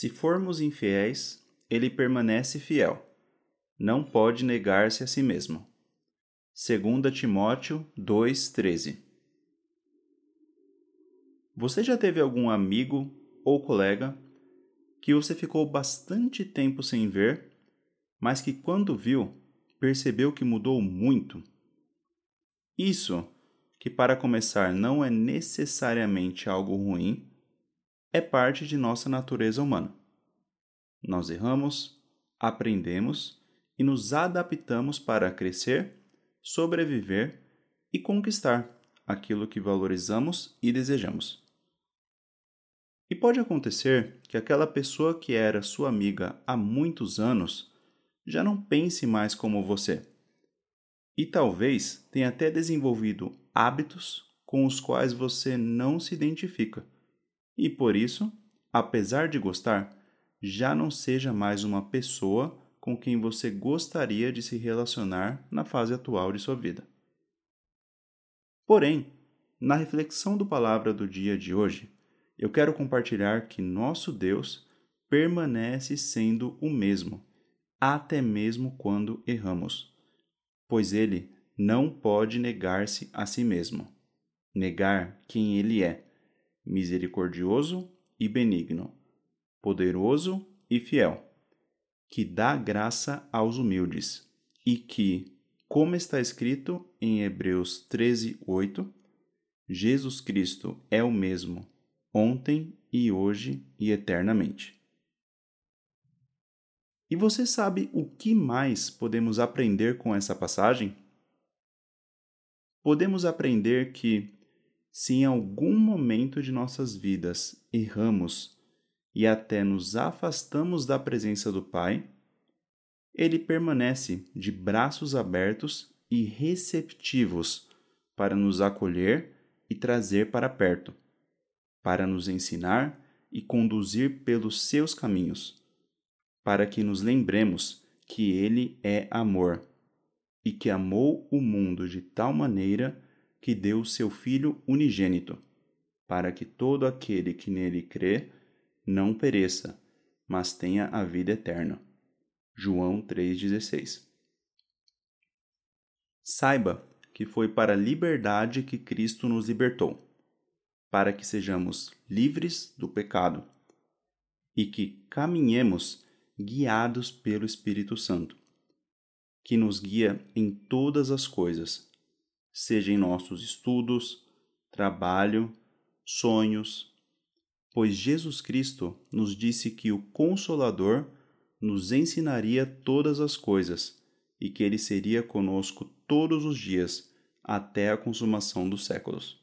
Se formos infiéis, ele permanece fiel. Não pode negar-se a si mesmo. 2 Timóteo 2,13 Você já teve algum amigo ou colega que você ficou bastante tempo sem ver, mas que quando viu, percebeu que mudou muito? Isso, que para começar não é necessariamente algo ruim, é parte de nossa natureza humana. Nós erramos, aprendemos e nos adaptamos para crescer, sobreviver e conquistar aquilo que valorizamos e desejamos. E pode acontecer que aquela pessoa que era sua amiga há muitos anos já não pense mais como você. E talvez tenha até desenvolvido hábitos com os quais você não se identifica. E por isso, apesar de gostar, já não seja mais uma pessoa com quem você gostaria de se relacionar na fase atual de sua vida. Porém, na reflexão do palavra do dia de hoje, eu quero compartilhar que nosso Deus permanece sendo o mesmo, até mesmo quando erramos, pois ele não pode negar-se a si mesmo, negar quem ele é, misericordioso e benigno, poderoso e fiel, que dá graça aos humildes e que, como está escrito em Hebreus 13, 8, Jesus Cristo é o mesmo ontem e hoje e eternamente. E você sabe o que mais podemos aprender com essa passagem? Podemos aprender que, se em algum momento de nossas vidas erramos e até nos afastamos da presença do Pai, Ele permanece de braços abertos e receptivos para nos acolher e trazer para perto para nos ensinar e conduzir pelos seus caminhos, para que nos lembremos que Ele é amor e que amou o mundo de tal maneira que deu seu Filho unigênito, para que todo aquele que nele crê não pereça, mas tenha a vida eterna. João 3,16 Saiba que foi para a liberdade que Cristo nos libertou para que sejamos livres do pecado e que caminhemos guiados pelo Espírito Santo, que nos guia em todas as coisas, seja em nossos estudos, trabalho, sonhos, pois Jesus Cristo nos disse que o Consolador nos ensinaria todas as coisas e que ele seria conosco todos os dias até a consumação dos séculos.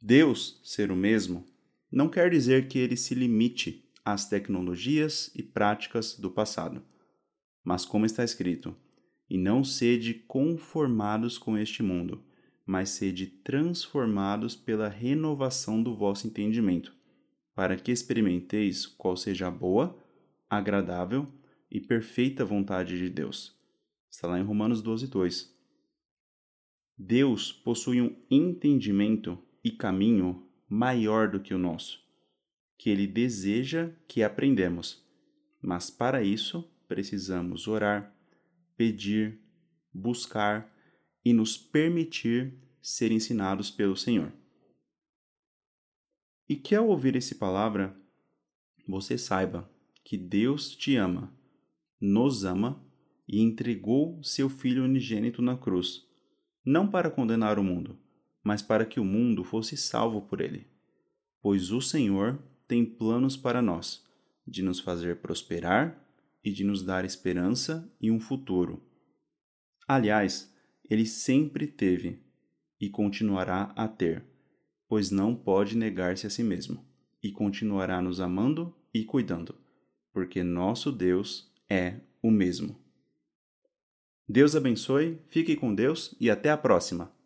Deus ser o mesmo não quer dizer que ele se limite às tecnologias e práticas do passado, mas como está escrito: E não sede conformados com este mundo, mas sede transformados pela renovação do vosso entendimento, para que experimenteis qual seja a boa, agradável e perfeita vontade de Deus. Está lá em Romanos 12, 2. Deus possui um entendimento e caminho maior do que o nosso, que ele deseja que aprendemos. Mas para isso precisamos orar, pedir, buscar e nos permitir ser ensinados pelo Senhor. E que ao ouvir essa palavra, você saiba que Deus te ama, nos ama e entregou seu Filho unigênito na cruz, não para condenar o mundo, mas para que o mundo fosse salvo por ele. Pois o Senhor tem planos para nós, de nos fazer prosperar e de nos dar esperança e um futuro. Aliás, ele sempre teve e continuará a ter, pois não pode negar-se a si mesmo, e continuará nos amando e cuidando, porque nosso Deus é o mesmo. Deus abençoe, fique com Deus e até a próxima!